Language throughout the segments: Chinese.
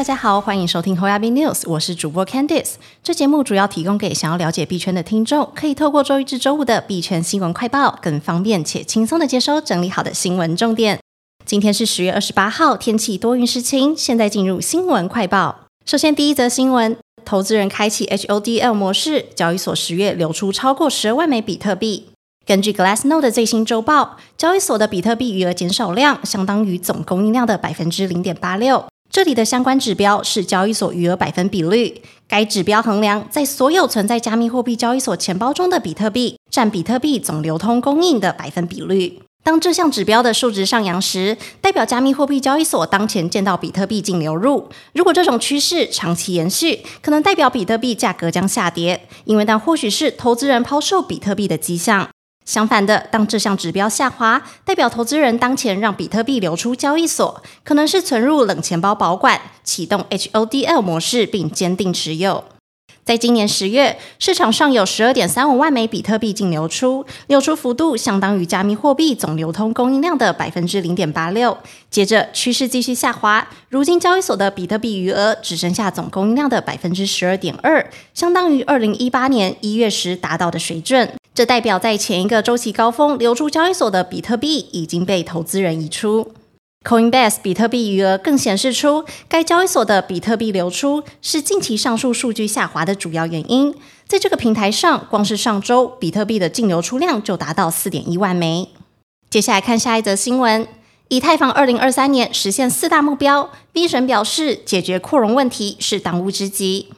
大家好，欢迎收听 h o y a b News，我是主播 Candice。这节目主要提供给想要了解币圈的听众，可以透过周一至周五的币圈新闻快报，更方便且轻松的接收整理好的新闻重点。今天是十月二十八号，天气多云时晴。现在进入新闻快报。首先，第一则新闻：投资人开启 HODL 模式，交易所十月流出超过十二万枚比特币。根据 Glassnode 的最新周报，交易所的比特币余额减少量相当于总供应量的百分之零点八六。这里的相关指标是交易所余额百分比率，该指标衡量在所有存在加密货币交易所钱包中的比特币占比特币总流通供应的百分比率。当这项指标的数值上扬时，代表加密货币交易所当前见到比特币净流入。如果这种趋势长期延续，可能代表比特币价格将下跌，因为那或许是投资人抛售比特币的迹象。相反的，当这项指标下滑，代表投资人当前让比特币流出交易所，可能是存入冷钱包保管，启动 HODL 模式并坚定持有。在今年十月，市场上有十二点三五万枚比特币净流出，流出幅度相当于加密货币总流通供应量的百分之零点八六。接着趋势继续下滑，如今交易所的比特币余额只剩下总供应量的百分之十二点二，相当于二零一八年一月时达到的水准。这代表在前一个周期高峰流出交易所的比特币已经被投资人移出。Coinbase 比特币余额更显示出，该交易所的比特币流出是近期上述数据下滑的主要原因。在这个平台上，光是上周比特币的净流出量就达到四点一万枚。接下来看下一则新闻：以太坊二零二三年实现四大目标，V 神表示解决扩容问题是当务之急。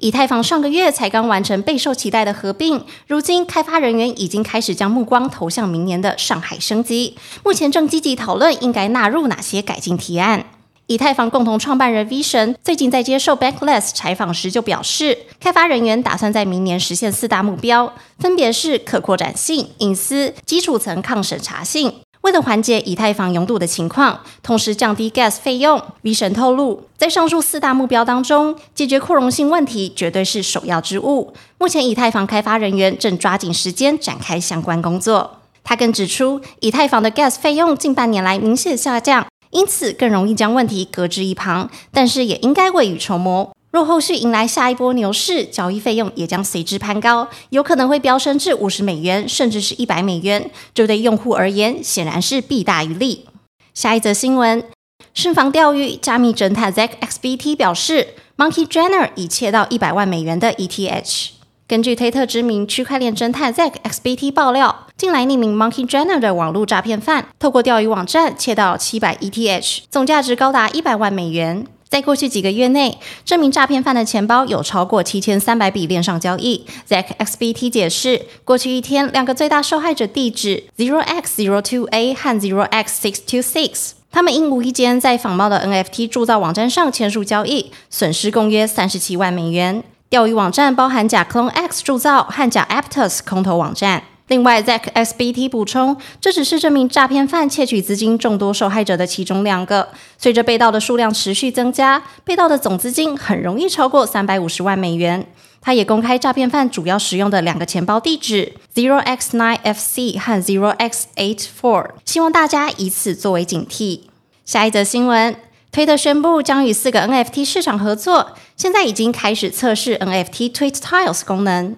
以太坊上个月才刚完成备受期待的合并，如今开发人员已经开始将目光投向明年的上海升级，目前正积极讨论应该纳入哪些改进提案。以太坊共同创办人 V 神最近在接受 Backless 采访时就表示，开发人员打算在明年实现四大目标，分别是可扩展性、隐私、基础层抗审查性。为了缓解以太坊拥堵的情况，同时降低 gas 费用，V 神透露，在上述四大目标当中，解决扩容性问题绝对是首要之务。目前，以太坊开发人员正抓紧时间展开相关工作。他更指出，以太坊的 gas 费用近半年来明显下降，因此更容易将问题搁置一旁，但是也应该未雨绸缪。若后续迎来下一波牛市，交易费用也将随之攀高，有可能会飙升至五十美元，甚至是一百美元。这对用户而言显然是弊大于利。下一则新闻：慎防钓鱼，加密侦探 Zack XBT 表示，Monkey Jenner 已窃到一百万美元的 ETH。根据推特知名区块链侦探 Zack XBT 爆料，近来匿名 Monkey Jenner 的网络诈骗犯，透过钓鱼网站窃到七百 ETH，总价值高达一百万美元。在过去几个月内，这名诈骗犯的钱包有超过七千三百笔链上交易。ZXBT 解释，过去一天，两个最大受害者地址 zero x zero two a 和 zero x six two six，他们因无意间在仿冒的 NFT 铸造网站上签署交易，损失共约三十七万美元。钓鱼网站包含假 Clone X 铸造和假 Aptos 空投网站。另外，Zack SBT 补充，这只是这名诈骗犯窃取资金众多受害者的其中两个。随着被盗的数量持续增加，被盗的总资金很容易超过三百五十万美元。他也公开诈骗犯主要使用的两个钱包地址：Zero X Nine FC 和 Zero X Eight Four，希望大家以此作为警惕。下一则新闻，推特宣布将与四个 NFT 市场合作，现在已经开始测试 NFT Tweet Tiles 功能。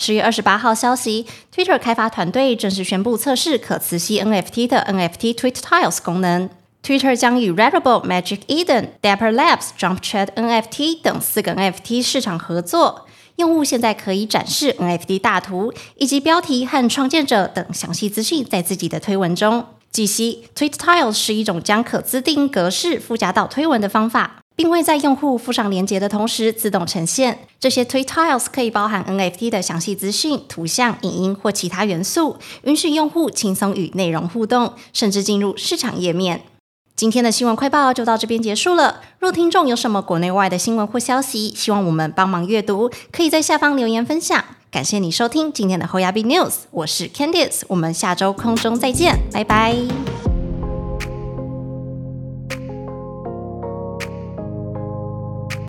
十月二十八号消息，Twitter 开发团队正式宣布测试可磁吸 NFT 的 NFT Tweet Tiles 功能。Twitter 将与 Rarible、Magic Eden、Dapper Labs、JumpChat NFT 等四个 NFT 市场合作。用户现在可以展示 NFT 大图以及标题和创建者等详细资讯在自己的推文中。据悉，Tweet Tiles 是一种将可自定义格式附加到推文的方法。并会在用户附上连接的同时自动呈现。这些 Tweet Tiles 可以包含 NFT 的详细资讯、图像、影音或其他元素，允许用户轻松与内容互动，甚至进入市场页面。今天的新闻快报就到这边结束了。若听众有什么国内外的新闻或消息，希望我们帮忙阅读，可以在下方留言分享。感谢你收听今天的 h o y a b News，我是 Candice，我们下周空中再见，拜拜。